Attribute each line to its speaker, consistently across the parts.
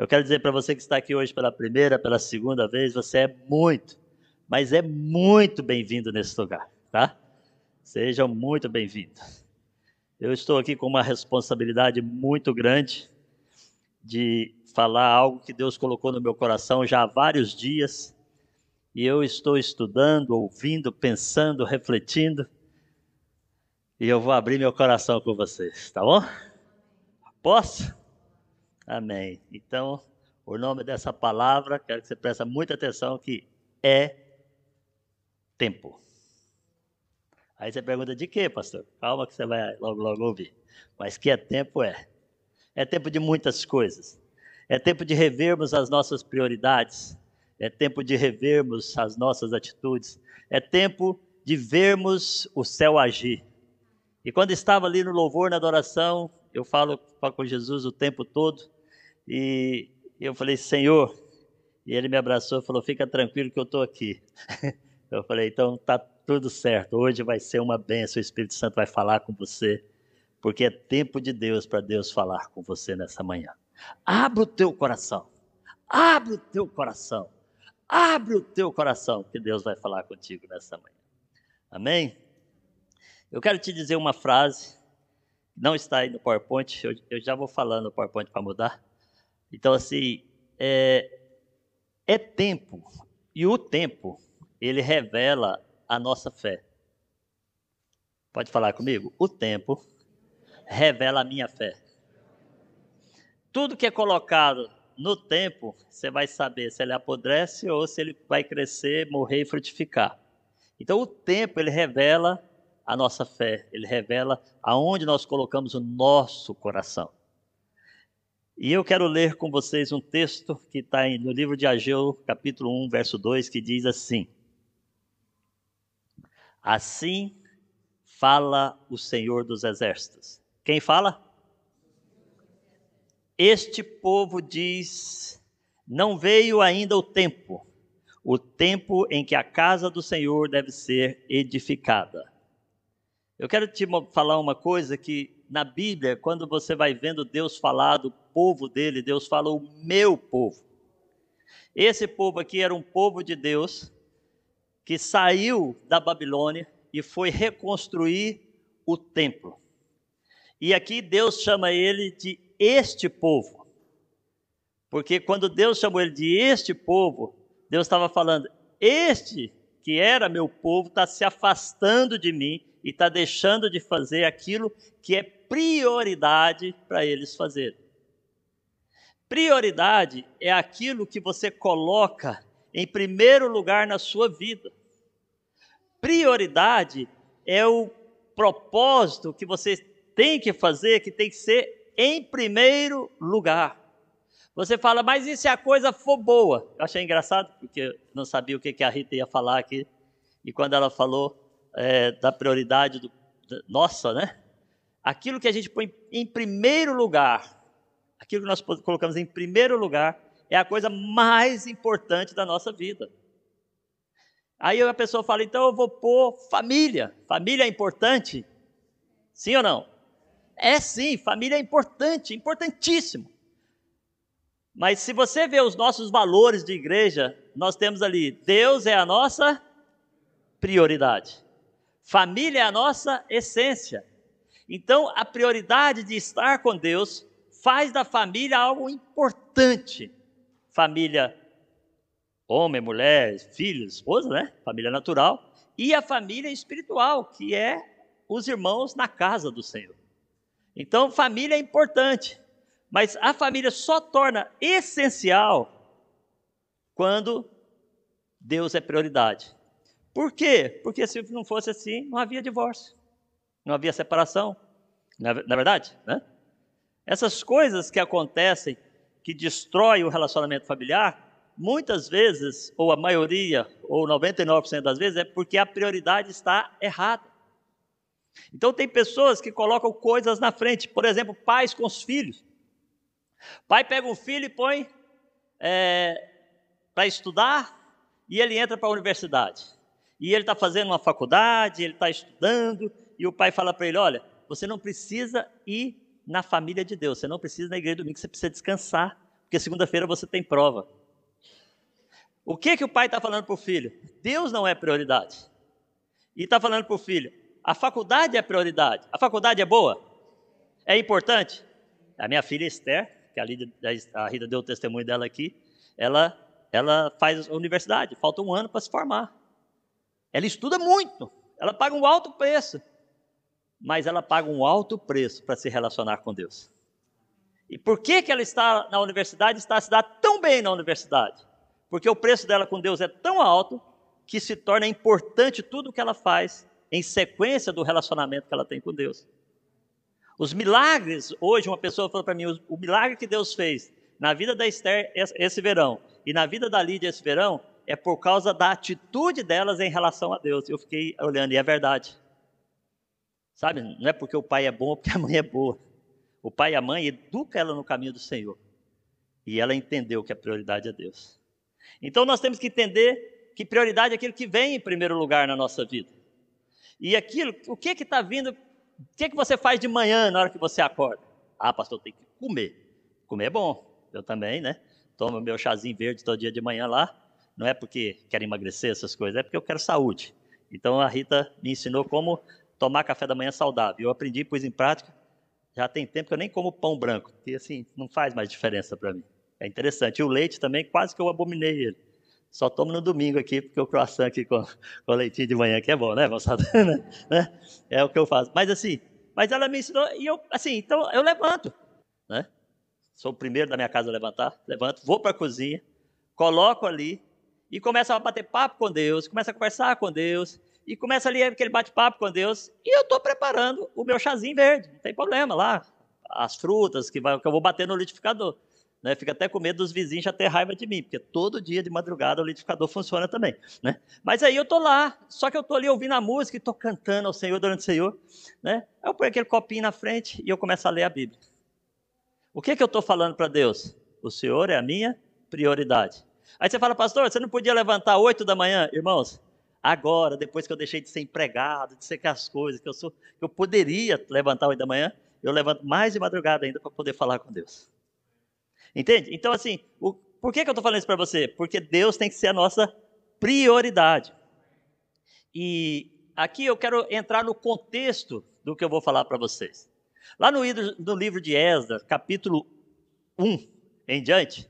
Speaker 1: Eu quero dizer para você que está aqui hoje pela primeira, pela segunda vez, você é muito, mas é muito bem-vindo nesse lugar, tá? Sejam muito bem-vindos. Eu estou aqui com uma responsabilidade muito grande de falar algo que Deus colocou no meu coração já há vários dias. E eu estou estudando, ouvindo, pensando, refletindo. E eu vou abrir meu coração com vocês, tá bom? Posso? Amém. Então, o nome dessa palavra, quero que você preste muita atenção que é tempo. Aí você pergunta de quê, pastor? Calma que você vai logo logo ouvir. Mas que é tempo é. É tempo de muitas coisas. É tempo de revermos as nossas prioridades. É tempo de revermos as nossas atitudes. É tempo de vermos o céu agir. E quando estava ali no louvor, na adoração, eu falo, com Jesus o tempo todo. E eu falei, Senhor. E ele me abraçou e falou: Fica tranquilo que eu estou aqui. Eu falei: Então tá tudo certo. Hoje vai ser uma benção. O Espírito Santo vai falar com você porque é tempo de Deus para Deus falar com você nessa manhã. Abre o teu coração, abre o teu coração, abre o teu coração, que Deus vai falar contigo nessa manhã. Amém? Eu quero te dizer uma frase, não está aí no PowerPoint, eu, eu já vou falando no PowerPoint para mudar. Então, assim, é, é tempo, e o tempo, ele revela a nossa fé. Pode falar comigo? O tempo revela a minha fé. Tudo que é colocado no tempo, você vai saber se ele apodrece ou se ele vai crescer, morrer e frutificar. Então o tempo ele revela a nossa fé, ele revela aonde nós colocamos o nosso coração. E eu quero ler com vocês um texto que está no livro de Ageu, capítulo 1, verso 2, que diz assim: Assim fala o Senhor dos Exércitos. Quem fala? Este povo diz: Não veio ainda o tempo, o tempo em que a casa do Senhor deve ser edificada. Eu quero te falar uma coisa que na Bíblia, quando você vai vendo Deus falar do povo dele, Deus fala o meu povo. Esse povo aqui era um povo de Deus que saiu da Babilônia e foi reconstruir o templo. E aqui Deus chama ele de este povo. Porque quando Deus chamou ele de este povo, Deus estava falando: este que era meu povo está se afastando de mim e está deixando de fazer aquilo que é prioridade para eles fazerem. Prioridade é aquilo que você coloca em primeiro lugar na sua vida. Prioridade é o propósito que você tem que fazer, que tem que ser em primeiro lugar. Você fala, mas e se a coisa for boa? Eu achei engraçado, porque eu não sabia o que, a Rita ia falar aqui. E quando ela falou é, da prioridade do, da, nossa, né? Aquilo que a gente põe em primeiro lugar, aquilo que nós colocamos em primeiro lugar, é a coisa mais importante da nossa vida. Aí a pessoa fala, então eu vou pôr família. Família é importante? Sim ou não? É sim, família é importante, importantíssimo. Mas se você vê os nossos valores de igreja, nós temos ali: Deus é a nossa prioridade, família é a nossa essência. Então, a prioridade de estar com Deus faz da família algo importante. Família, homem, mulher, filhos, esposa, né? Família natural. E a família espiritual, que é os irmãos na casa do Senhor. Então, família é importante, mas a família só torna essencial quando Deus é prioridade. Por quê? Porque se não fosse assim, não havia divórcio, não havia separação. Na, na verdade, né? Essas coisas que acontecem, que destroem o relacionamento familiar, muitas vezes, ou a maioria, ou 99% das vezes, é porque a prioridade está errada. Então, tem pessoas que colocam coisas na frente, por exemplo, pais com os filhos. Pai pega um filho e põe é, para estudar e ele entra para a universidade. E ele está fazendo uma faculdade, ele está estudando, e o pai fala para ele: Olha, você não precisa ir na família de Deus, você não precisa ir na igreja domingo, você precisa descansar, porque segunda-feira você tem prova. O que que o pai está falando para o filho? Deus não é prioridade. E está falando para o filho: a faculdade é prioridade. A faculdade é boa? É importante? A minha filha Esther, que a, Rita, a Rita deu o testemunho dela aqui, ela, ela faz universidade, falta um ano para se formar. Ela estuda muito, ela paga um alto preço, mas ela paga um alto preço para se relacionar com Deus. E por que, que ela está na universidade, está a se dar tão bem na universidade? Porque o preço dela com Deus é tão alto que se torna importante tudo o que ela faz em sequência do relacionamento que ela tem com Deus. Os milagres, hoje uma pessoa falou para mim, o milagre que Deus fez na vida da Esther esse verão e na vida da Lídia esse verão é por causa da atitude delas em relação a Deus. Eu fiquei olhando e é verdade. Sabe, não é porque o pai é bom, é porque a mãe é boa. O pai e a mãe educam ela no caminho do Senhor. E ela entendeu que a prioridade é Deus. Então nós temos que entender que prioridade é aquilo que vem em primeiro lugar na nossa vida. E aquilo, o que que está vindo, o que que você faz de manhã na hora que você acorda? Ah, pastor, tem que comer. Comer é bom. Eu também, né? Tomo meu chazinho verde todo dia de manhã lá. Não é porque quero emagrecer essas coisas, é porque eu quero saúde. Então a Rita me ensinou como tomar café da manhã saudável. Eu aprendi, pus em prática. Já tem tempo que eu nem como pão branco, porque assim, não faz mais diferença para mim. É interessante. E o leite também, quase que eu abominei ele. Só tomo no domingo aqui, porque o croissant aqui com, com leitinho de manhã que é bom, né, moçada? né? É o que eu faço. Mas assim, mas ela me ensinou, e eu, assim, então eu levanto, né? Sou o primeiro da minha casa a levantar, levanto, vou para a cozinha, coloco ali e começo a bater papo com Deus, começo a conversar com Deus, e começa ali aquele bate-papo com Deus, e eu estou preparando o meu chazinho verde, não tem problema lá, as frutas que, vai, que eu vou bater no liquidificador. Né? Fica até com medo dos vizinhos já ter raiva de mim, porque todo dia de madrugada o liquidificador funciona também. Né? Mas aí eu estou lá, só que eu estou ali ouvindo a música e estou cantando ao Senhor durante o Senhor. Né? Eu ponho aquele copinho na frente e eu começo a ler a Bíblia. O que, que eu estou falando para Deus? O Senhor é a minha prioridade. Aí você fala, pastor, você não podia levantar oito da manhã? Irmãos, agora, depois que eu deixei de ser empregado, de ser que as coisas que eu sou, eu poderia levantar oito da manhã, eu levanto mais de madrugada ainda para poder falar com Deus. Entende? Então, assim, o, por que, que eu estou falando isso para você? Porque Deus tem que ser a nossa prioridade. E aqui eu quero entrar no contexto do que eu vou falar para vocês. Lá no, no livro de Esdras, capítulo 1 em diante,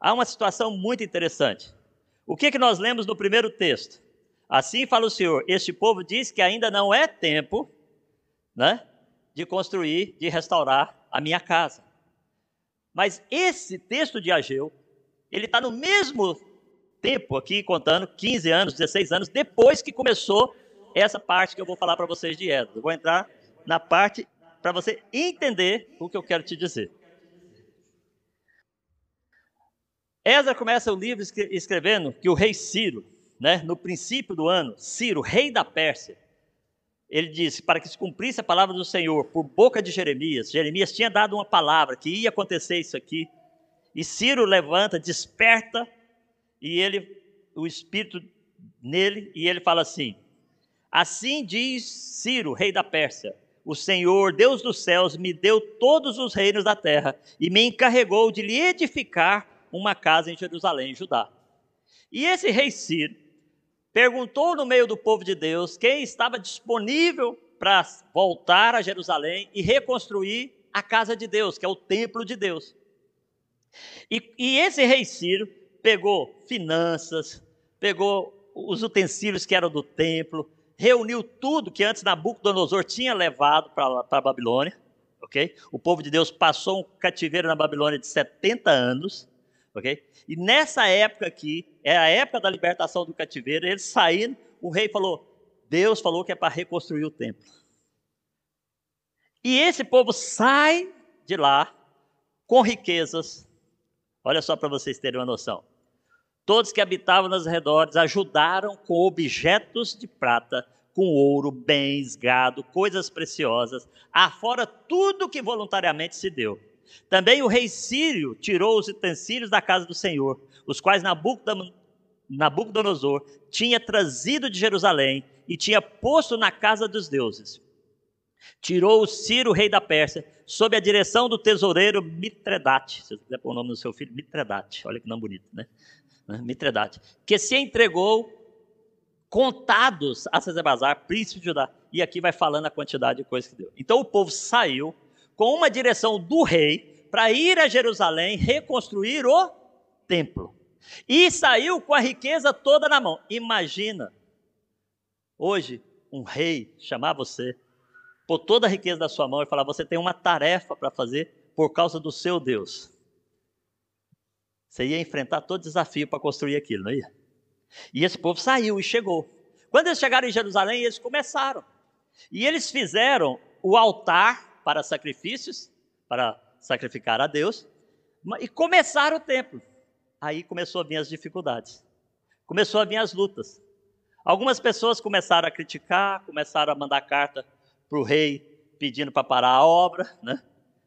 Speaker 1: há uma situação muito interessante. O que, que nós lemos no primeiro texto? Assim fala o Senhor: Este povo diz que ainda não é tempo né, de construir, de restaurar a minha casa. Mas esse texto de Ageu, ele está no mesmo tempo aqui, contando 15 anos, 16 anos, depois que começou essa parte que eu vou falar para vocês de. Eu vou entrar na parte para você entender o que eu quero te dizer. Esdras começa o livro escrevendo que o rei Ciro, né, no princípio do ano, Ciro, rei da Pérsia, ele disse: para que se cumprisse a palavra do Senhor por boca de Jeremias. Jeremias tinha dado uma palavra que ia acontecer isso aqui. E Ciro levanta, desperta, e ele, o espírito nele, e ele fala assim: Assim diz Ciro, rei da Pérsia: O Senhor, Deus dos céus, me deu todos os reinos da terra e me encarregou de lhe edificar uma casa em Jerusalém, Judá. E esse rei Ciro perguntou no meio do povo de Deus quem estava disponível para voltar a Jerusalém e reconstruir a casa de Deus, que é o templo de Deus. E, e esse rei Ciro pegou finanças, pegou os utensílios que eram do templo, reuniu tudo que antes Nabucodonosor tinha levado para a Babilônia, ok? O povo de Deus passou um cativeiro na Babilônia de 70 anos, ok? E nessa época aqui, é a época da libertação do cativeiro, eles saindo, o rei falou: Deus falou que é para reconstruir o templo. E esse povo sai de lá com riquezas. Olha só para vocês terem uma noção. Todos que habitavam nos redores ajudaram com objetos de prata, com ouro, bens, gado, coisas preciosas, afora tudo que voluntariamente se deu. Também o rei Sírio tirou os utensílios da casa do Senhor, os quais Nabucodonosor tinha trazido de Jerusalém e tinha posto na casa dos deuses. tirou o Ciro, rei da Pérsia, sob a direção do tesoureiro Mitredate. Se você quiser pôr o nome do seu filho, Mitredate. Olha que nome bonito, né? Mitredate. Que se entregou contados a Cesar príncipe de Judá. E aqui vai falando a quantidade de coisas que deu. Então o povo saiu com uma direção do rei para ir a Jerusalém reconstruir o templo. E saiu com a riqueza toda na mão. Imagina, hoje, um rei chamar você pôr toda a riqueza da sua mão e falar: você tem uma tarefa para fazer por causa do seu Deus. Você ia enfrentar todo desafio para construir aquilo, não ia? E esse povo saiu e chegou. Quando eles chegaram em Jerusalém, eles começaram. E eles fizeram o altar para sacrifícios, para sacrificar a Deus, e começaram o templo. Aí começou a vir as dificuldades. Começou a vir as lutas. Algumas pessoas começaram a criticar, começaram a mandar carta para o rei pedindo para parar a obra, né?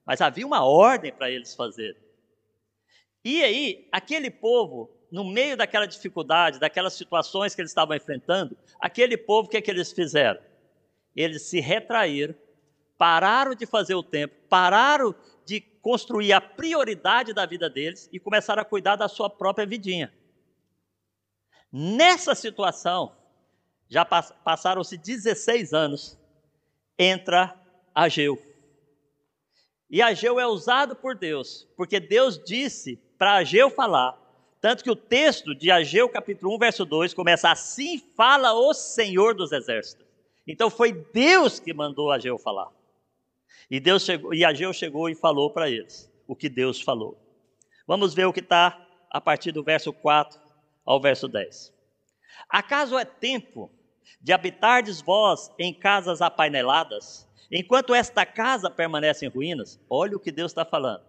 Speaker 1: mas havia uma ordem para eles fazerem. E aí, aquele povo, no meio daquela dificuldade, daquelas situações que eles estavam enfrentando, aquele povo, o que, é que eles fizeram? Eles se retraíram, pararam de fazer o tempo, pararam de construir a prioridade da vida deles e começaram a cuidar da sua própria vidinha. Nessa situação, já passaram-se 16 anos entra Ageu. E Ageu é usado por Deus, porque Deus disse para Ageu falar, tanto que o texto de Ageu capítulo 1, verso 2 começa assim fala o Senhor dos exércitos. Então foi Deus que mandou Ageu falar. E Deus chegou, e Ageu chegou e falou para eles o que Deus falou. Vamos ver o que está a partir do verso 4 ao verso 10. Acaso é tempo de habitardes vós em casas apaineladas, enquanto esta casa permanece em ruínas. Olha o que Deus está falando.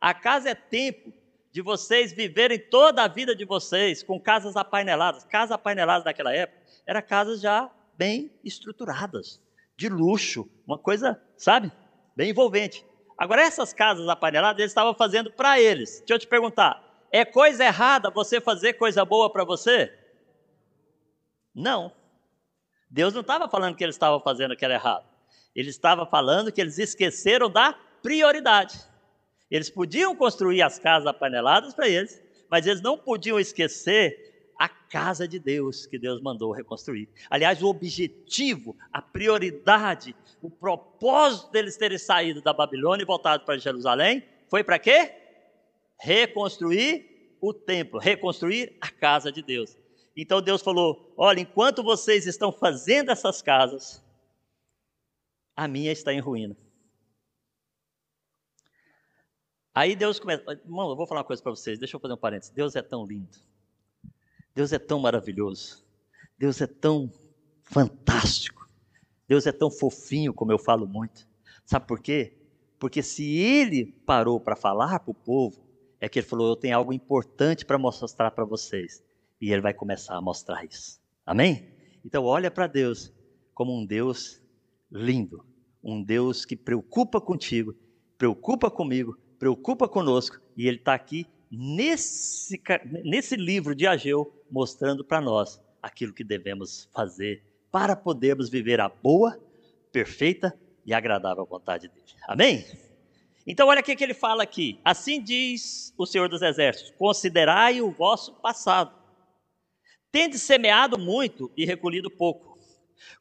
Speaker 1: A casa é tempo de vocês viverem toda a vida de vocês com casas apaineladas. Casas apaineladas naquela época eram casas já bem estruturadas, de luxo, uma coisa, sabe, bem envolvente. Agora, essas casas apaineladas, eles estavam fazendo para eles. Deixa eu te perguntar: é coisa errada você fazer coisa boa para você? Não. Deus não estava falando que eles estavam fazendo que era errado. Ele estava falando que eles esqueceram da prioridade. Eles podiam construir as casas apaneladas para eles, mas eles não podiam esquecer a casa de Deus que Deus mandou reconstruir. Aliás, o objetivo, a prioridade, o propósito deles terem saído da Babilônia e voltado para Jerusalém foi para quê? Reconstruir o templo, reconstruir a casa de Deus. Então Deus falou: Olha, enquanto vocês estão fazendo essas casas, a minha está em ruína. Aí Deus começa. Irmão, eu vou falar uma coisa para vocês, deixa eu fazer um parênteses. Deus é tão lindo. Deus é tão maravilhoso. Deus é tão fantástico. Deus é tão fofinho, como eu falo muito. Sabe por quê? Porque se ele parou para falar para o povo, é que ele falou: Eu tenho algo importante para mostrar para vocês e ele vai começar a mostrar isso. Amém? Então olha para Deus como um Deus lindo, um Deus que preocupa contigo, preocupa comigo, preocupa conosco, e ele está aqui nesse, nesse livro de Ageu mostrando para nós aquilo que devemos fazer para podermos viver a boa, perfeita e agradável vontade dele. Amém? Então, olha o que ele fala aqui. Assim diz o Senhor dos Exércitos: considerai o vosso passado Tende semeado muito e recolhido pouco.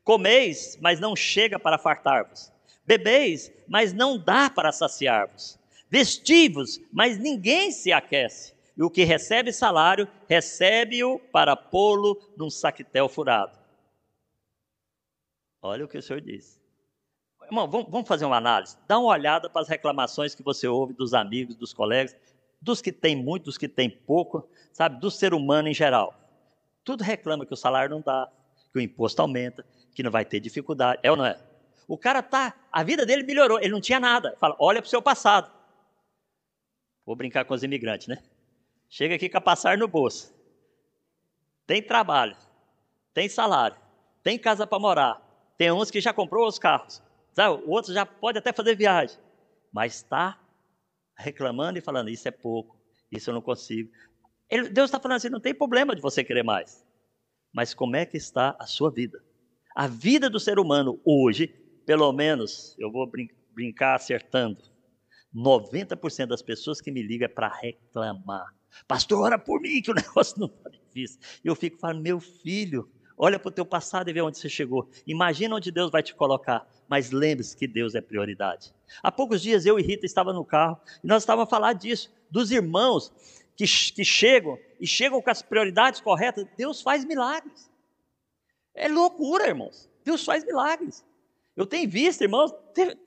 Speaker 1: Comeis, mas não chega para fartar-vos. Bebeis, mas não dá para saciar-vos. Vestivos, mas ninguém se aquece. E o que recebe salário, recebe-o para pô-lo num saquetel furado. Olha o que o Senhor diz. Irmão, vamos fazer uma análise. Dá uma olhada para as reclamações que você ouve dos amigos, dos colegas, dos que têm muito, dos que têm pouco, sabe, do ser humano em geral. Tudo reclama que o salário não dá, que o imposto aumenta, que não vai ter dificuldade. É ou não é? O cara tá, a vida dele melhorou, ele não tinha nada. Fala, olha para o seu passado. Vou brincar com os imigrantes, né? Chega aqui com a passar no bolso. Tem trabalho, tem salário, tem casa para morar. Tem uns que já comprou os carros. Sabe? O outro já pode até fazer viagem. Mas está reclamando e falando, isso é pouco, isso eu não consigo. Ele, Deus está falando assim: não tem problema de você querer mais. Mas como é que está a sua vida? A vida do ser humano hoje pelo menos, eu vou brin brincar acertando, 90% das pessoas que me ligam é para reclamar. Pastor, ora por mim que o negócio não está difícil. E eu fico falando, meu filho, olha para o teu passado e vê onde você chegou. Imagina onde Deus vai te colocar. Mas lembre-se que Deus é prioridade. Há poucos dias eu e Rita estávamos no carro e nós estávamos a falar disso, dos irmãos que, que chegam e chegam com as prioridades corretas. Deus faz milagres. É loucura, irmãos. Deus faz milagres. Eu tenho visto, irmãos, teve,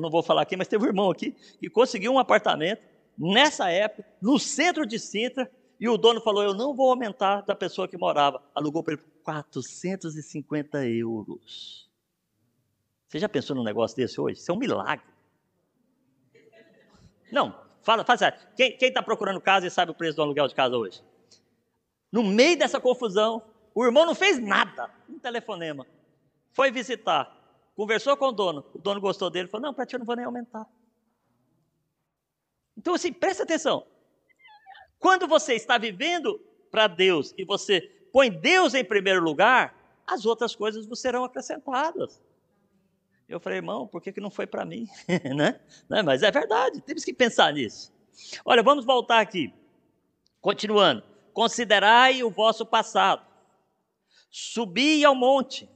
Speaker 1: não vou falar aqui, mas teve um irmão aqui que conseguiu um apartamento nessa época, no centro de Sintra, e o dono falou: Eu não vou aumentar da pessoa que morava. Alugou para ele 450 euros. Você já pensou num negócio desse hoje? Isso é um milagre. Não, fala, faz sério. Quem está procurando casa e sabe o preço do aluguel de casa hoje? No meio dessa confusão, o irmão não fez nada, um telefonema. Foi visitar, conversou com o dono, o dono gostou dele, falou: Não, para ti eu não vou nem aumentar. Então, assim, presta atenção. Quando você está vivendo para Deus e você põe Deus em primeiro lugar, as outras coisas vos serão acrescentadas. Eu falei, irmão, por que, que não foi para mim? né? né? Mas é verdade, temos que pensar nisso. Olha, vamos voltar aqui. Continuando. Considerai o vosso passado. Subi ao monte.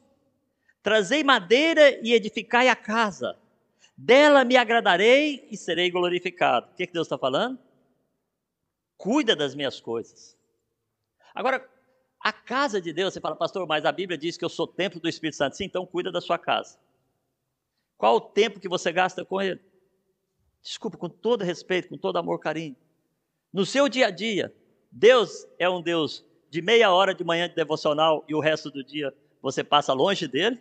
Speaker 1: Trazei madeira e edificai a casa dela me agradarei e serei glorificado. O que, que Deus está falando? Cuida das minhas coisas. Agora, a casa de Deus, você fala, pastor, mas a Bíblia diz que eu sou templo do Espírito Santo. Sim, então cuida da sua casa. Qual o tempo que você gasta com ele? Desculpa, com todo respeito, com todo amor, carinho. No seu dia a dia, Deus é um Deus de meia hora de manhã de devocional e o resto do dia você passa longe dele?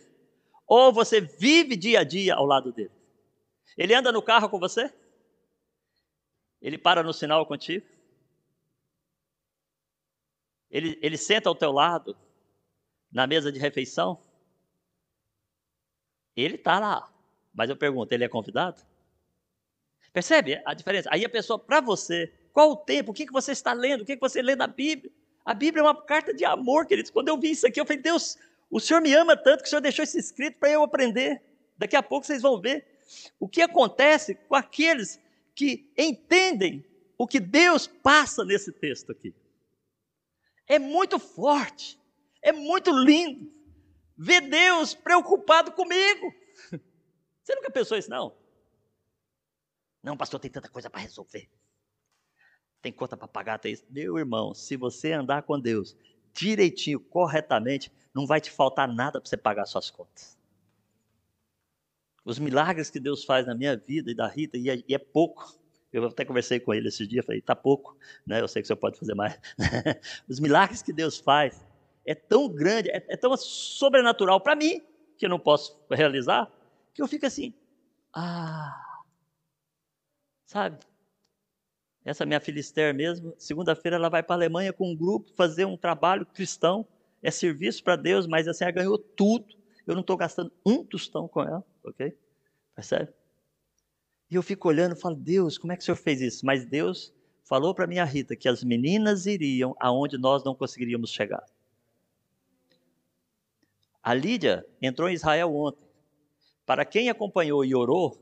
Speaker 1: Ou você vive dia a dia ao lado dele? Ele anda no carro com você? Ele para no sinal contigo? Ele, ele senta ao teu lado, na mesa de refeição? Ele está lá. Mas eu pergunto, ele é convidado? Percebe a diferença? Aí a pessoa, para você, qual o tempo? O que, que você está lendo? O que, que você lê na Bíblia? A Bíblia é uma carta de amor, queridos. Quando eu vi isso aqui, eu falei, Deus, o Senhor me ama tanto que o Senhor deixou isso escrito para eu aprender. Daqui a pouco vocês vão ver o que acontece com aqueles que entendem o que Deus passa nesse texto aqui. É muito forte, é muito lindo ver Deus preocupado comigo. Você nunca pensou isso, não? Não, pastor, tem tanta coisa para resolver. Tem conta para pagar, tem isso. Meu irmão, se você andar com Deus direitinho, corretamente, não vai te faltar nada para você pagar suas contas os milagres que Deus faz na minha vida e da Rita, e é, e é pouco. Eu até conversei com ele esse dia, falei, está pouco, né? Eu sei que senhor pode fazer mais. os milagres que Deus faz é tão grande, é, é tão sobrenatural para mim, que eu não posso realizar, que eu fico assim, ah, sabe? Essa minha filha Esther mesmo, segunda-feira ela vai para a Alemanha com um grupo fazer um trabalho cristão, é serviço para Deus, mas assim, ela ganhou tudo. Eu não estou gastando um tostão com ela ok? Percebe? E eu fico olhando e falo, Deus, como é que o Senhor fez isso? Mas Deus falou para minha Rita que as meninas iriam aonde nós não conseguiríamos chegar. A Lídia entrou em Israel ontem. Para quem acompanhou e orou,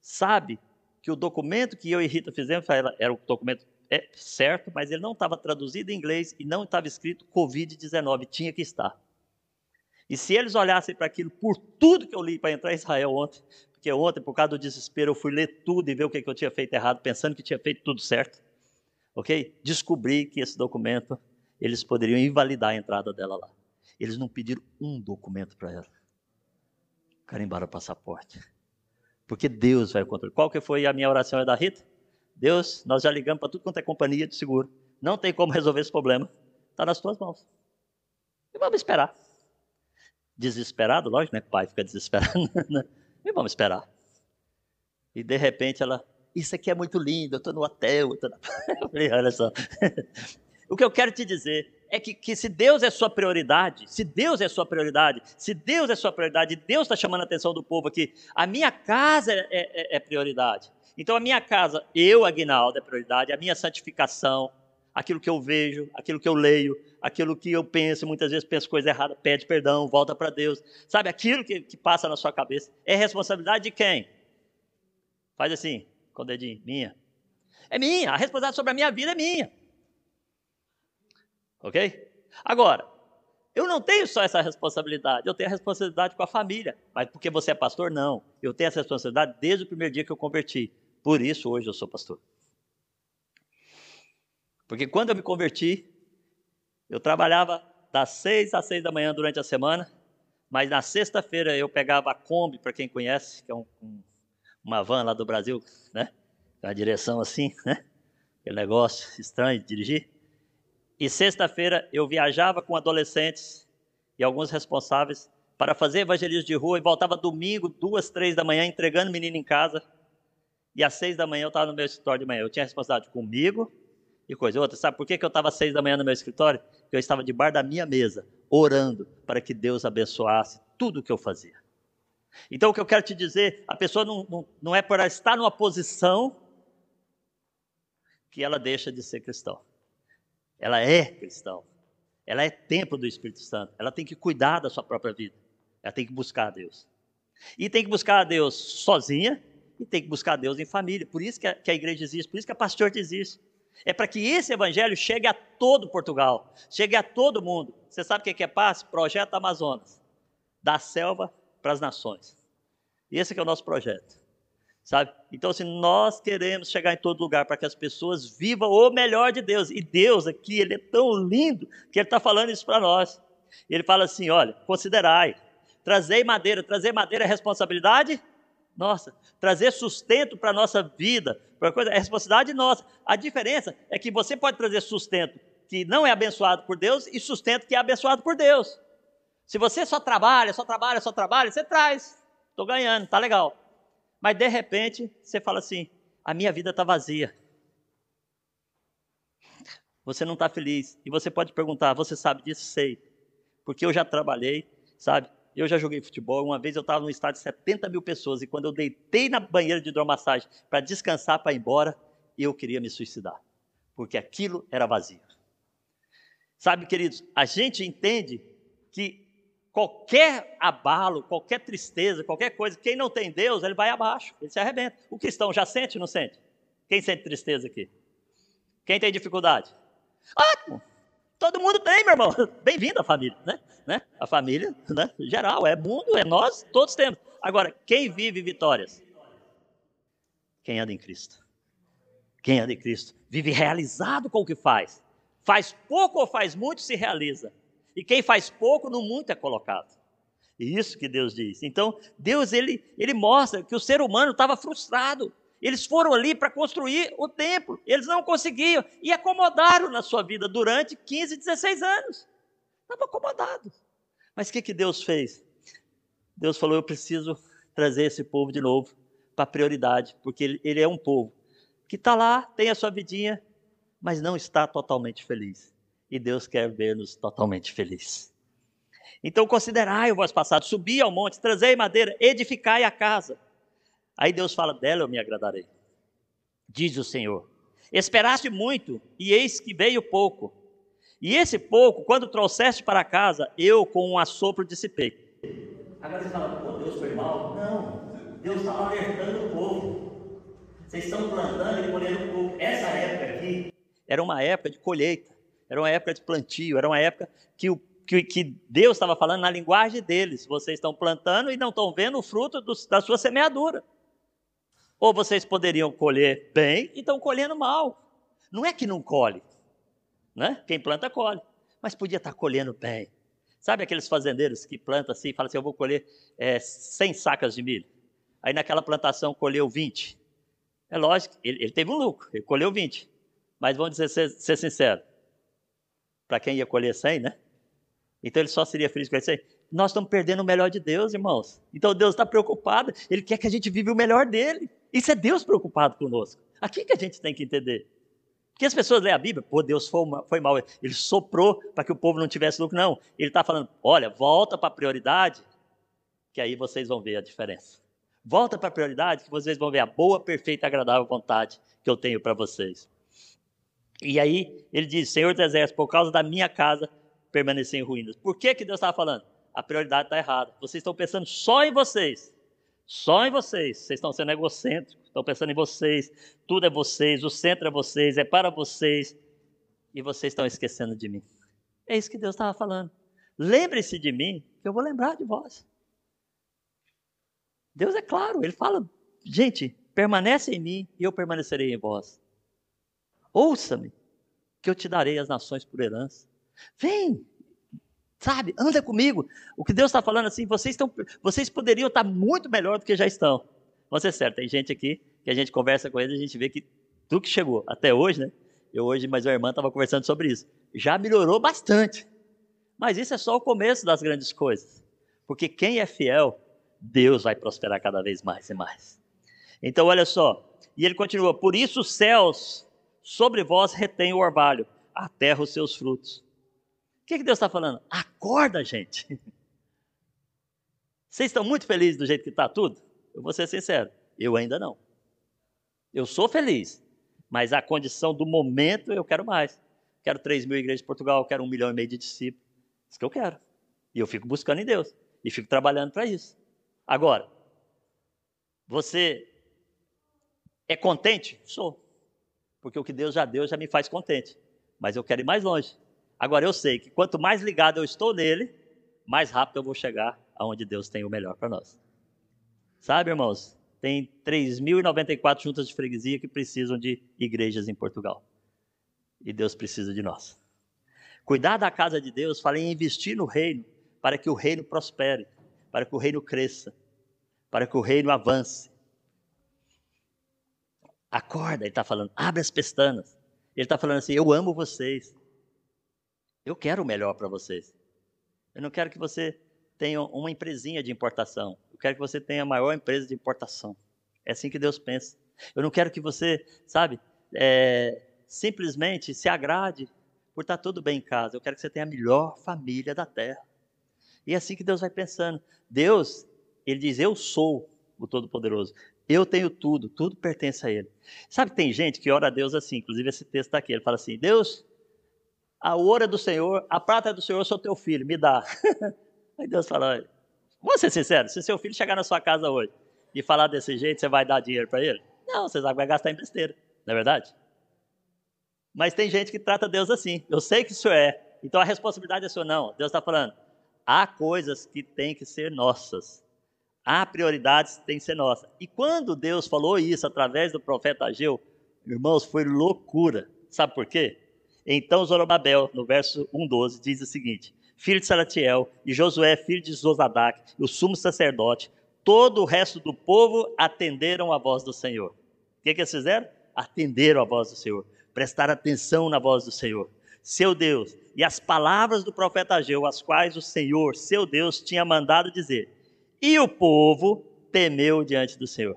Speaker 1: sabe que o documento que eu e Rita fizemos era o documento é certo, mas ele não estava traduzido em inglês e não estava escrito Covid-19, tinha que estar. E se eles olhassem para aquilo, por tudo que eu li para entrar em Israel ontem, porque ontem, por causa do desespero, eu fui ler tudo e ver o que, eu tinha feito errado, pensando que tinha feito tudo certo, ok? Descobri que esse documento, eles poderiam invalidar a entrada dela lá. Eles não pediram um documento para ela. Carimbaram o passaporte. Porque Deus vai controlar. Qual que foi a minha oração é da Rita? Deus, nós já ligamos para tudo quanto é companhia de seguro. Não tem como resolver esse problema. Está nas tuas mãos. E vamos esperar desesperado, lógico, né? Pai fica desesperado, né? E vamos esperar. E de repente ela, isso aqui é muito lindo, eu estou no hotel. Eu, tô na... eu falei, olha só. o que eu quero te dizer é que, que, se Deus é sua prioridade, se Deus é sua prioridade, se Deus é sua prioridade, Deus está chamando a atenção do povo aqui, a minha casa é, é, é prioridade. Então a minha casa, eu, Aguinaldo, é prioridade, a minha santificação, aquilo que eu vejo, aquilo que eu leio, aquilo que eu penso, muitas vezes penso coisa errada, pede perdão, volta para Deus. Sabe, aquilo que, que passa na sua cabeça é responsabilidade de quem? Faz assim, com o dedinho, minha. É minha, a responsabilidade sobre a minha vida é minha. Ok? Agora, eu não tenho só essa responsabilidade, eu tenho a responsabilidade com a família. Mas porque você é pastor, não. Eu tenho essa responsabilidade desde o primeiro dia que eu converti. Por isso, hoje eu sou pastor. Porque quando eu me converti, eu trabalhava das seis às seis da manhã durante a semana, mas na sexta-feira eu pegava a Kombi, para quem conhece, que é um, um, uma van lá do Brasil, né? A direção assim, né? Aquele negócio estranho de dirigir. E sexta-feira eu viajava com adolescentes e alguns responsáveis para fazer evangelismo de rua e voltava domingo, duas, três da manhã, entregando menino em casa. E às seis da manhã eu estava no meu escritório de manhã. Eu tinha responsabilidade comigo e coisa outra. Sabe por que, que eu estava às seis da manhã no meu escritório? Porque eu estava debaixo da minha mesa, orando para que Deus abençoasse tudo o que eu fazia. Então o que eu quero te dizer, a pessoa não, não, não é por estar numa posição que ela deixa de ser cristão ela é cristão. Ela é templo do Espírito Santo. Ela tem que cuidar da sua própria vida. Ela tem que buscar a Deus. E tem que buscar a Deus sozinha e tem que buscar Deus em família. Por isso que a, que a igreja existe, por isso que a pastor existe. É para que esse evangelho chegue a todo Portugal, chegue a todo mundo. Você sabe o que é paz? Projeto Amazonas. Da selva para as nações. Esse é o nosso projeto sabe? Então, se assim, nós queremos chegar em todo lugar para que as pessoas vivam o melhor de Deus, e Deus aqui, Ele é tão lindo que Ele está falando isso para nós. Ele fala assim: olha, considerai, trazer madeira, trazer madeira é responsabilidade nossa, trazer sustento para a nossa vida, para coisa, é responsabilidade nossa. A diferença é que você pode trazer sustento que não é abençoado por Deus e sustento que é abençoado por Deus. Se você só trabalha, só trabalha, só trabalha, você traz. Estou ganhando, tá legal. Mas de repente, você fala assim: a minha vida está vazia. Você não está feliz. E você pode perguntar: você sabe disso? Sei. Porque eu já trabalhei, sabe? Eu já joguei futebol. Uma vez eu estava num estádio de 70 mil pessoas. E quando eu deitei na banheira de hidromassagem para descansar, para ir embora, eu queria me suicidar. Porque aquilo era vazio. Sabe, queridos, a gente entende que qualquer abalo, qualquer tristeza, qualquer coisa, quem não tem Deus, ele vai abaixo, ele se arrebenta. O cristão já sente, não sente? Quem sente tristeza aqui? Quem tem dificuldade? Ótimo! Todo mundo tem, meu irmão. Bem-vindo à família, né? né? A família, né? Geral, é mundo, é nós, todos temos. Agora, quem vive vitórias? Quem anda em Cristo. Quem anda em Cristo vive realizado com o que faz. Faz pouco ou faz muito, se realiza. E quem faz pouco, no muito é colocado. E isso que Deus diz. Então, Deus ele, ele mostra que o ser humano estava frustrado. Eles foram ali para construir o templo, eles não conseguiam e acomodaram na sua vida durante 15, 16 anos. Estavam acomodados. Mas o que, que Deus fez? Deus falou: Eu preciso trazer esse povo de novo para prioridade, porque ele, ele é um povo que está lá, tem a sua vidinha, mas não está totalmente feliz e Deus quer ver-nos totalmente felizes. Então considerai o vosso passado, subi ao monte, trazei madeira, edificai a casa. Aí Deus fala, dela eu me agradarei. Diz o Senhor, esperaste muito, e eis que veio pouco. E esse pouco, quando trouxeste para casa, eu com um assopro dissipei. Agora você fala, pô, Deus foi mal? Não, Deus estava alertando o povo. Vocês estão plantando e colhendo pouco. Essa época aqui era uma época de colheita era uma época de plantio, era uma época que, o, que, que Deus estava falando na linguagem deles. Vocês estão plantando e não estão vendo o fruto do, da sua semeadura. Ou vocês poderiam colher bem e estão colhendo mal. Não é que não colhe, né? Quem planta, colhe. Mas podia estar colhendo bem. Sabe aqueles fazendeiros que plantam assim e falam assim: eu vou colher é, 100 sacas de milho. Aí naquela plantação colheu 20. É lógico, ele, ele teve um lucro, ele colheu 20. Mas vamos dizer, ser, ser sincero, para quem ia colher 100, né? Então ele só seria feliz com 100. Nós estamos perdendo o melhor de Deus, irmãos. Então Deus está preocupado, Ele quer que a gente viva o melhor dele. Isso é Deus preocupado conosco. Aqui que a gente tem que entender. Porque as pessoas lêem a Bíblia, pô, Deus foi, foi mal, ele soprou para que o povo não tivesse lucro. Não, ele está falando, olha, volta para a prioridade, que aí vocês vão ver a diferença. Volta para a prioridade, que vocês vão ver a boa, perfeita agradável vontade que eu tenho para vocês. E aí ele diz: Senhor dos Exércitos, por causa da minha casa permanecer em ruínas. Por que, que Deus estava falando? A prioridade está errada. Vocês estão pensando só em vocês. Só em vocês. Vocês estão sendo egocêntricos, estão pensando em vocês. Tudo é vocês, o centro é vocês, é para vocês. E vocês estão esquecendo de mim. É isso que Deus estava falando. Lembre-se de mim, que eu vou lembrar de vós. Deus é claro, ele fala: gente, permanece em mim e eu permanecerei em vós. Ouça-me, que eu te darei as nações por herança. Vem, sabe, anda comigo. O que Deus está falando assim, vocês, estão, vocês poderiam estar muito melhor do que já estão. Vamos ser certo, tem gente aqui que a gente conversa com eles, a gente vê que tudo que chegou até hoje, né? Eu hoje, mas minha irmã estava conversando sobre isso. Já melhorou bastante. Mas isso é só o começo das grandes coisas. Porque quem é fiel, Deus vai prosperar cada vez mais e mais. Então, olha só. E ele continua: Por isso os céus sobre vós retêm o orvalho, a terra os seus frutos. Que, que Deus está falando? Acorda, gente. Vocês estão muito felizes do jeito que está tudo? Eu vou ser sincero, eu ainda não. Eu sou feliz, mas a condição do momento eu quero mais. Quero 3 mil igrejas em Portugal, quero um milhão e meio de discípulos. Isso que eu quero. E eu fico buscando em Deus. E fico trabalhando para isso. Agora, você é contente? Sou. Porque o que Deus já deu já me faz contente. Mas eu quero ir mais longe. Agora eu sei que quanto mais ligado eu estou nele, mais rápido eu vou chegar aonde Deus tem o melhor para nós. Sabe, irmãos? Tem 3.094 juntas de freguesia que precisam de igrejas em Portugal. E Deus precisa de nós. Cuidar da casa de Deus, falei em investir no reino, para que o reino prospere, para que o reino cresça, para que o reino avance. Acorda, ele está falando, abre as pestanas. Ele está falando assim: Eu amo vocês. Eu quero o melhor para vocês. Eu não quero que você tenha uma empresinha de importação. Eu quero que você tenha a maior empresa de importação. É assim que Deus pensa. Eu não quero que você, sabe, é, simplesmente se agrade por estar tudo bem em casa. Eu quero que você tenha a melhor família da terra. E é assim que Deus vai pensando. Deus, ele diz: Eu sou o Todo-Poderoso. Eu tenho tudo, tudo pertence a Ele. Sabe tem gente que ora a Deus assim, inclusive esse texto está aqui. Ele fala assim: Deus, a ouro é do Senhor, a prata é do Senhor, eu sou teu filho, me dá. Aí Deus fala: Vamos ser sincero, se seu filho chegar na sua casa hoje e falar desse jeito, você vai dar dinheiro para ele? Não, você vai gastar em besteira, não é verdade? Mas tem gente que trata Deus assim. Eu sei que isso é. Então a responsabilidade é sua, não. Deus está falando: há coisas que têm que ser nossas. Há prioridades que têm que ser nossas. E quando Deus falou isso através do profeta Ageu, irmãos, foi loucura. Sabe por quê? Então Zorobabel, no verso 1,12, diz o seguinte: Filho de Salatiel, e Josué, filho de Zozadac, e o sumo sacerdote, todo o resto do povo atenderam a voz do Senhor. O que, que eles fizeram? Atenderam a voz do Senhor prestar atenção na voz do Senhor, seu Deus, e as palavras do profeta Ageu, as quais o Senhor, seu Deus, tinha mandado dizer. E o povo temeu diante do Senhor.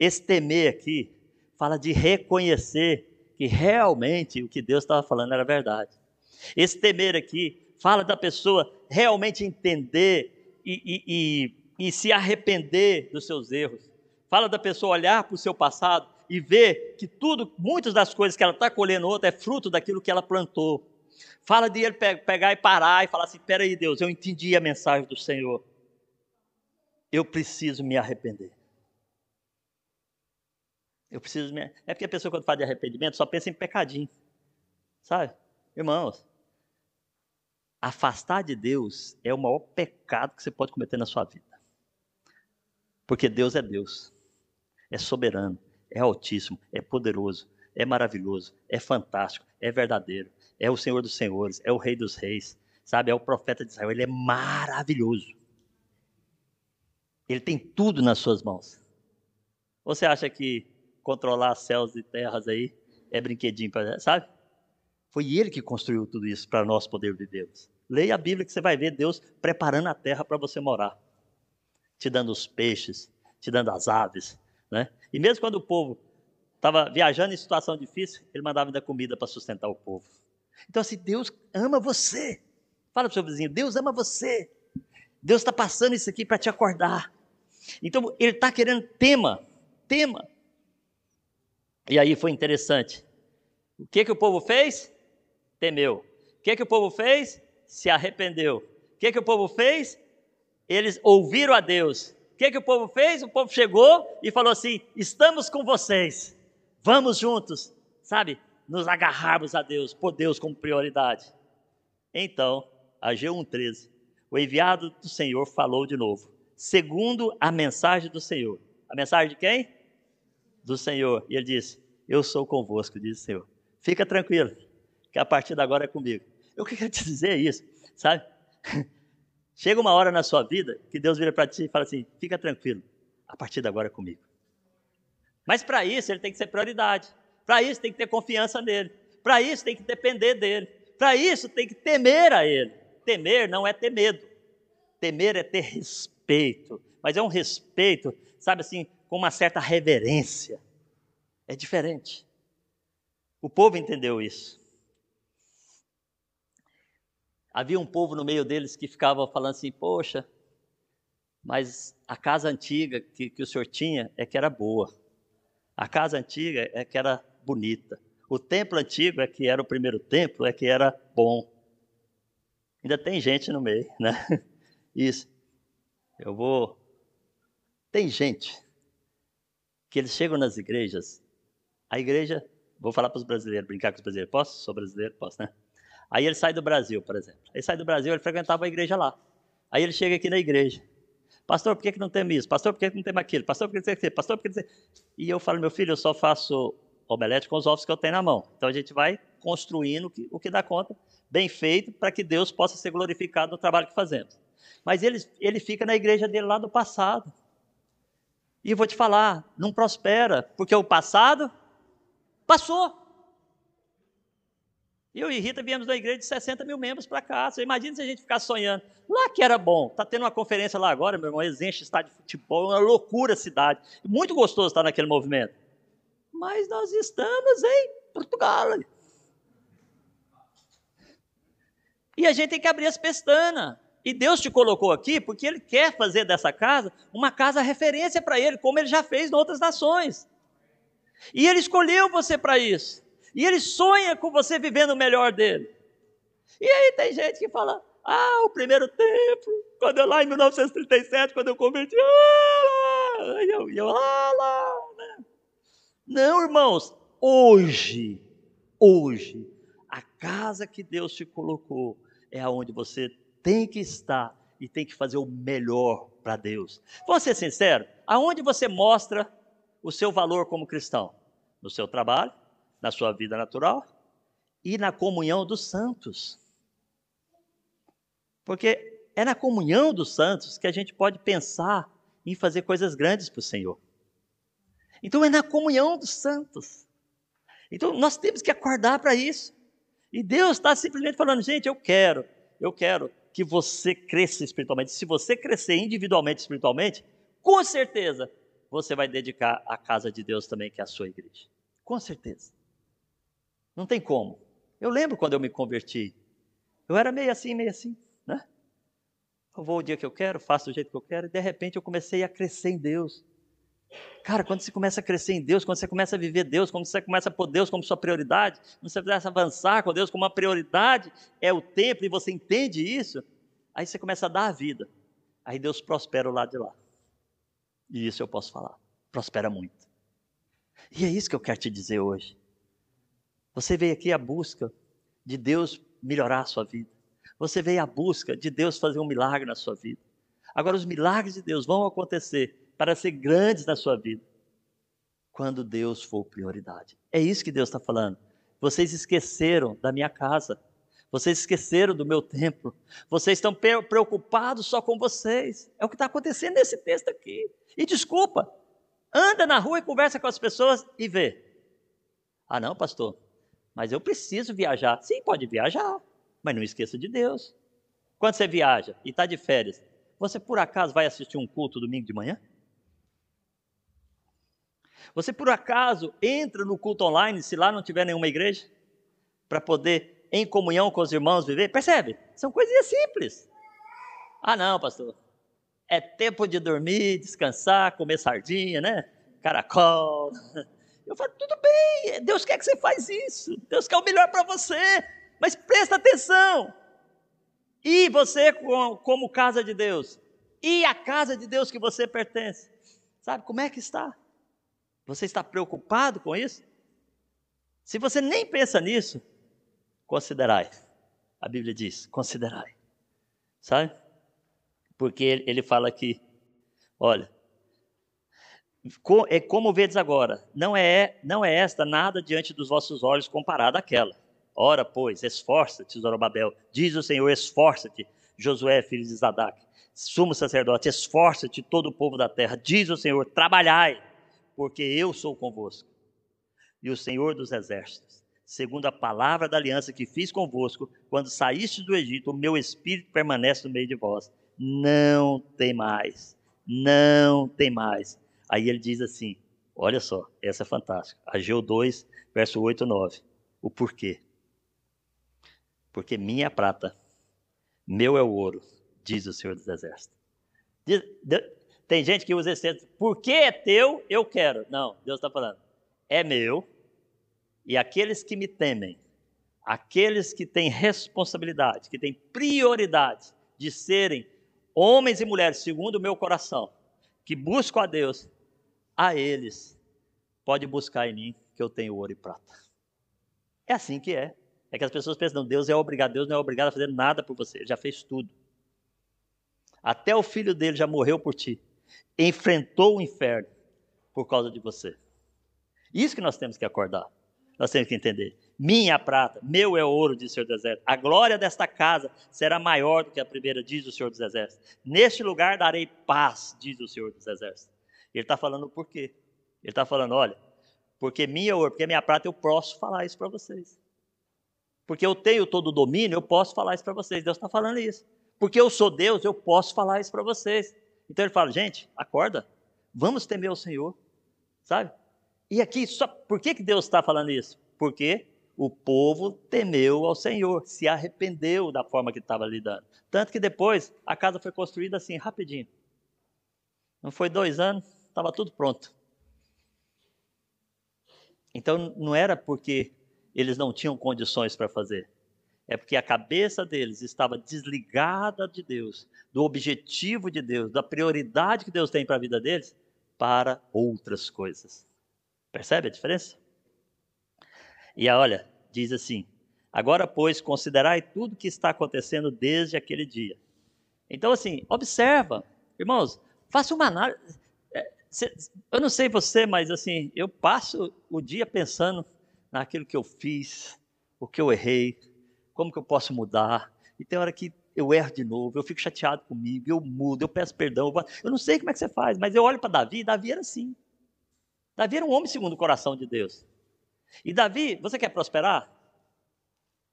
Speaker 1: Esse temer aqui fala de reconhecer que realmente o que Deus estava falando era verdade. Esse temer aqui fala da pessoa realmente entender e, e, e, e se arrepender dos seus erros. Fala da pessoa olhar para o seu passado e ver que tudo, muitas das coisas que ela está colhendo outra é fruto daquilo que ela plantou. Fala de ele pegar e parar e falar assim: peraí, Deus, eu entendi a mensagem do Senhor. Eu preciso me arrepender. Eu preciso me. É porque a pessoa, quando fala de arrependimento, só pensa em pecadinho. Sabe? Irmãos, afastar de Deus é o maior pecado que você pode cometer na sua vida. Porque Deus é Deus, é soberano é altíssimo, é poderoso, é maravilhoso, é fantástico, é verdadeiro, é o Senhor dos Senhores, é o Rei dos Reis, sabe? É o profeta de Israel, ele é maravilhoso. Ele tem tudo nas suas mãos. Você acha que controlar céus e terras aí é brinquedinho para, sabe? Foi ele que construiu tudo isso para nós poder vivê-los. Leia a Bíblia que você vai ver Deus preparando a terra para você morar, te dando os peixes, te dando as aves, né? E mesmo quando o povo estava viajando em situação difícil, ele mandava dar comida para sustentar o povo. Então, assim, Deus ama você. Fala para o seu vizinho, Deus ama você. Deus está passando isso aqui para te acordar. Então, ele está querendo tema, tema. E aí foi interessante. O que, que o povo fez? Temeu. O que, que o povo fez? Se arrependeu. O que, que o povo fez? Eles ouviram a Deus. O que, que o povo fez? O povo chegou e falou assim: estamos com vocês, vamos juntos, sabe? Nos agarrarmos a Deus, por Deus como prioridade. Então, a G113, o enviado do Senhor falou de novo, segundo a mensagem do Senhor. A mensagem de quem? Do Senhor. E ele disse: Eu sou convosco, diz o Senhor. Fica tranquilo, que a partir de agora é comigo. Eu quero te dizer isso, sabe? Chega uma hora na sua vida que Deus vira para ti e fala assim: fica tranquilo, a partir de agora é comigo. Mas para isso ele tem que ser prioridade. Para isso tem que ter confiança nele. Para isso tem que depender dele. Para isso tem que temer a ele. Temer não é ter medo. Temer é ter respeito. Mas é um respeito, sabe assim, com uma certa reverência. É diferente. O povo entendeu isso. Havia um povo no meio deles que ficava falando assim: Poxa, mas a casa antiga que, que o senhor tinha é que era boa. A casa antiga é que era bonita. O templo antigo é que era o primeiro templo, é que era bom. Ainda tem gente no meio, né? Isso. Eu vou. Tem gente que eles chegam nas igrejas, a igreja, vou falar para os brasileiros, brincar com os brasileiros, posso? Sou brasileiro? Posso, né? Aí ele sai do Brasil, por exemplo. Ele sai do Brasil, ele frequentava a igreja lá. Aí ele chega aqui na igreja. Pastor, por que, que não tem isso? Pastor, por que, que não tem aquilo? Pastor, por que tem aquilo? Pastor, por que tem... E eu falo, meu filho, eu só faço omelete com os ovos que eu tenho na mão. Então a gente vai construindo o que, o que dá conta, bem feito, para que Deus possa ser glorificado no trabalho que fazemos. Mas ele, ele fica na igreja dele lá do passado. E vou te falar, não prospera, porque o passado passou. Eu e Rita viemos da igreja de 60 mil membros para cá. Você imagina se a gente ficar sonhando. Lá que era bom. Está tendo uma conferência lá agora, meu irmão. Eles enchem estádio de futebol. É uma loucura a cidade. Muito gostoso estar naquele movimento. Mas nós estamos em Portugal. E a gente tem que abrir as pestanas. E Deus te colocou aqui porque Ele quer fazer dessa casa uma casa referência para Ele, como Ele já fez em outras nações. E Ele escolheu você para isso. E ele sonha com você vivendo o melhor dele. E aí tem gente que fala: ah, o primeiro templo, quando eu lá em 1937, quando eu converti, ah, lá, eu, eu lá, lá. Né? Não, irmãos, hoje, hoje, a casa que Deus te colocou é aonde você tem que estar e tem que fazer o melhor para Deus. Vamos ser sincero, aonde você mostra o seu valor como cristão? No seu trabalho, na sua vida natural e na comunhão dos santos. Porque é na comunhão dos santos que a gente pode pensar em fazer coisas grandes para o Senhor. Então é na comunhão dos santos. Então nós temos que acordar para isso. E Deus está simplesmente falando, gente, eu quero, eu quero que você cresça espiritualmente. Se você crescer individualmente espiritualmente, com certeza você vai dedicar a casa de Deus também, que é a sua igreja. Com certeza. Não tem como. Eu lembro quando eu me converti. Eu era meio assim, meio assim, né? Eu vou o dia que eu quero, faço do jeito que eu quero, e de repente eu comecei a crescer em Deus. Cara, quando você começa a crescer em Deus, quando você começa a viver Deus, quando você começa a pôr Deus como sua prioridade, quando você começa a avançar com Deus como uma prioridade, é o tempo, e você entende isso, aí você começa a dar a vida. Aí Deus prospera o lado de lá. E isso eu posso falar. Prospera muito. E é isso que eu quero te dizer hoje. Você veio aqui à busca de Deus melhorar a sua vida. Você veio à busca de Deus fazer um milagre na sua vida. Agora, os milagres de Deus vão acontecer para ser grandes na sua vida quando Deus for prioridade. É isso que Deus está falando. Vocês esqueceram da minha casa. Vocês esqueceram do meu templo. Vocês estão preocupados só com vocês. É o que está acontecendo nesse texto aqui. E desculpa, anda na rua e conversa com as pessoas e vê. Ah, não, pastor, mas eu preciso viajar. Sim, pode viajar, mas não esqueça de Deus. Quando você viaja e está de férias, você por acaso vai assistir um culto domingo de manhã? Você por acaso entra no culto online se lá não tiver nenhuma igreja? Para poder, em comunhão com os irmãos, viver? Percebe? São coisinhas simples. Ah, não, pastor. É tempo de dormir, descansar, comer sardinha, né? Caracol. Eu falo, tudo bem, Deus quer que você faz isso. Deus quer o melhor para você. Mas presta atenção. E você, como casa de Deus, e a casa de Deus que você pertence, sabe como é que está? Você está preocupado com isso? Se você nem pensa nisso, considerai. A Bíblia diz: considerai. Sabe? Porque ele fala aqui: olha, é como vedes agora, não é, não é esta nada diante dos vossos olhos comparada àquela. Ora, pois, esforça-te, Zorobabel, diz o Senhor, esforça-te, Josué, filho de Zadac, sumo sacerdote, esforça-te todo o povo da terra, diz o Senhor, trabalhai, porque eu sou convosco. E o Senhor dos exércitos, segundo a palavra da aliança que fiz convosco, quando saíste do Egito, o meu espírito permanece no meio de vós. Não tem mais, não tem mais. Aí ele diz assim: olha só, essa é fantástica. Ageu 2, verso 8 e 9. O porquê. Porque minha é prata, meu é o ouro, diz o Senhor dos Exércitos. Tem gente que usa esse texto, porque é teu, eu quero. Não, Deus está falando, é meu, e aqueles que me temem, aqueles que têm responsabilidade, que têm prioridade de serem homens e mulheres segundo o meu coração, que buscam a Deus, a eles pode buscar em mim que eu tenho ouro e prata. É assim que é. É que as pessoas pensam, Deus é obrigado, Deus não é obrigado a fazer nada por você, ele já fez tudo. Até o filho dele já morreu por ti. Enfrentou o inferno por causa de você. Isso que nós temos que acordar. Nós temos que entender. Minha prata, meu é ouro, diz o Senhor dos Exércitos. A glória desta casa será maior do que a primeira, diz o Senhor dos Exércitos. Neste lugar darei paz, diz o Senhor dos Exércitos. Ele está falando por quê? Ele está falando, olha, porque minha é ouro, porque minha prata, eu posso falar isso para vocês porque eu tenho todo o domínio, eu posso falar isso para vocês. Deus está falando isso. Porque eu sou Deus, eu posso falar isso para vocês. Então ele fala, gente, acorda, vamos temer o Senhor, sabe? E aqui, só, por que, que Deus está falando isso? Porque o povo temeu ao Senhor, se arrependeu da forma que estava lidando. Tanto que depois a casa foi construída assim, rapidinho. Não foi dois anos, estava tudo pronto. Então não era porque eles não tinham condições para fazer. É porque a cabeça deles estava desligada de Deus, do objetivo de Deus, da prioridade que Deus tem para a vida deles, para outras coisas. Percebe a diferença? E olha, diz assim: Agora, pois, considerai tudo que está acontecendo desde aquele dia. Então, assim, observa, irmãos, faça uma análise. É, eu não sei você, mas assim, eu passo o dia pensando naquilo que eu fiz, o que eu errei, como que eu posso mudar. E tem hora que eu erro de novo, eu fico chateado comigo, eu mudo, eu peço perdão. Eu não sei como é que você faz, mas eu olho para Davi, Davi era assim. Davi era um homem segundo o coração de Deus. E Davi, você quer prosperar?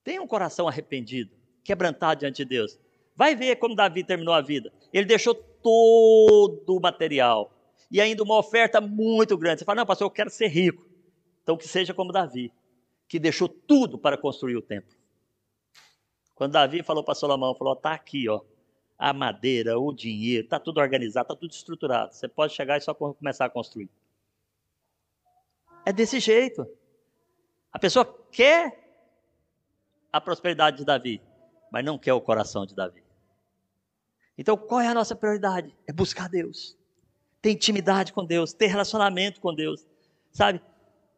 Speaker 1: Tenha um coração arrependido, quebrantado diante de Deus. Vai ver como Davi terminou a vida. Ele deixou todo o material e ainda uma oferta muito grande. Você fala, não, pastor, eu quero ser rico. Então, que seja como Davi, que deixou tudo para construir o templo. Quando Davi falou para Salomão, falou: está aqui, ó, a madeira, o dinheiro, está tudo organizado, está tudo estruturado. Você pode chegar e só começar a construir. É desse jeito. A pessoa quer a prosperidade de Davi, mas não quer o coração de Davi. Então, qual é a nossa prioridade? É buscar Deus, ter intimidade com Deus, ter relacionamento com Deus, sabe?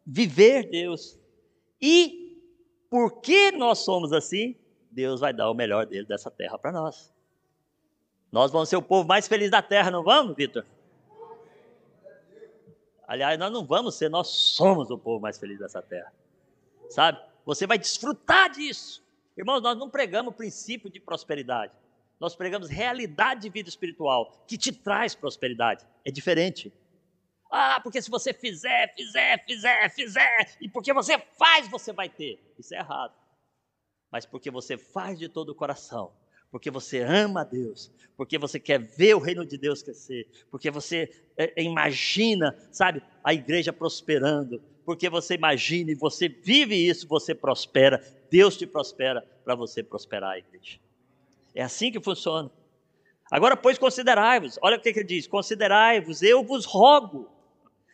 Speaker 1: viver Deus. E porque nós somos assim, Deus vai dar o melhor dele dessa terra para nós. Nós vamos ser o povo mais feliz da terra, não vamos, Vitor? Aliás, nós não vamos ser, nós somos o povo mais feliz dessa terra. Sabe? Você vai desfrutar disso. Irmãos, nós não pregamos o princípio de prosperidade. Nós pregamos realidade de vida espiritual que te traz prosperidade. É diferente. Ah, porque se você fizer, fizer, fizer, fizer, e porque você faz, você vai ter. Isso é errado. Mas porque você faz de todo o coração, porque você ama a Deus, porque você quer ver o reino de Deus crescer, porque você é, imagina, sabe, a igreja prosperando, porque você imagina e você vive isso, você prospera, Deus te prospera para você prosperar a igreja. É assim que funciona. Agora, pois, considerai-vos, olha o que ele diz: considerai-vos, eu vos rogo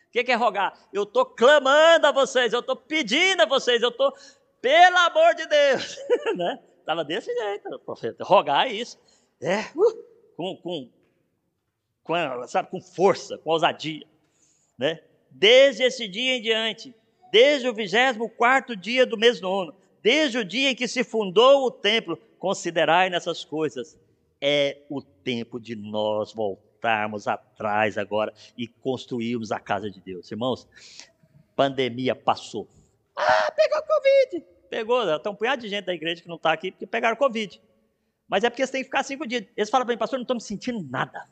Speaker 1: O que, que é rogar? Eu estou clamando a vocês, eu estou pedindo a vocês, eu estou, pelo amor de Deus, né? Estava desse jeito, profeta. Rogar isso. É, uh, com, com, com, sabe, com força, com ousadia. Né? Desde esse dia em diante, desde o 24 dia do mês nono, desde o dia em que se fundou o templo, considerai nessas coisas. É o tempo de nós voltarmos atrás agora e construirmos a casa de Deus. Irmãos, pandemia passou. Ah, pegou Covid pegou, tem um punhado de gente da igreja que não está aqui porque pegaram Covid. Mas é porque você tem que ficar cinco dias. Eles falam para mim, pastor, não estou me sentindo nada.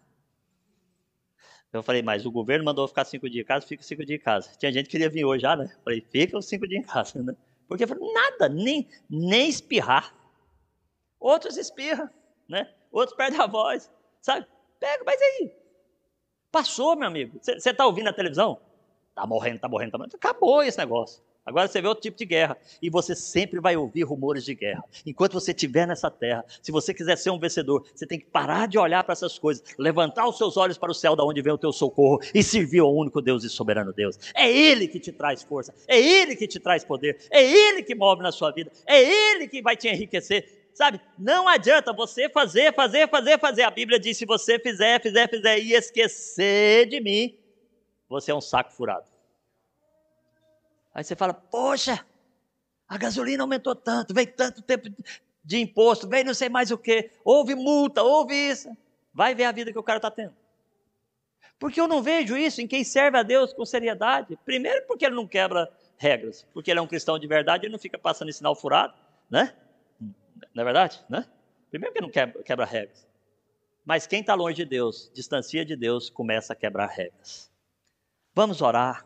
Speaker 1: Eu falei, mas o governo mandou ficar cinco dias em casa, fica cinco dias em casa. Tinha gente que queria vir hoje já, né? Eu falei, fica os cinco dias em casa, né? Porque eu falei, nada, nem, nem espirrar. Outros espirram, né? Outros perdem a voz, sabe? Pega, mas aí. Passou, meu amigo. Você está ouvindo a televisão? Tá morrendo, tá morrendo, tá morrendo. Acabou esse negócio. Agora você vê outro tipo de guerra. E você sempre vai ouvir rumores de guerra. Enquanto você estiver nessa terra, se você quiser ser um vencedor, você tem que parar de olhar para essas coisas, levantar os seus olhos para o céu, da onde vem o teu socorro, e servir ao único Deus e soberano Deus. É Ele que te traz força, é Ele que te traz poder, é Ele que move na sua vida, é Ele que vai te enriquecer. Sabe, não adianta você fazer, fazer, fazer, fazer. A Bíblia diz: se você fizer, fizer, fizer e esquecer de mim, você é um saco furado. Aí você fala, poxa, a gasolina aumentou tanto, veio tanto tempo de imposto, veio não sei mais o que, houve multa, houve isso. Vai ver a vida que o cara está tendo. Porque eu não vejo isso em quem serve a Deus com seriedade. Primeiro, porque ele não quebra regras, porque ele é um cristão de verdade, ele não fica passando em sinal furado, né? Não é verdade? Né? Primeiro, porque não quebra, quebra regras. Mas quem está longe de Deus, distancia de Deus, começa a quebrar regras. Vamos orar.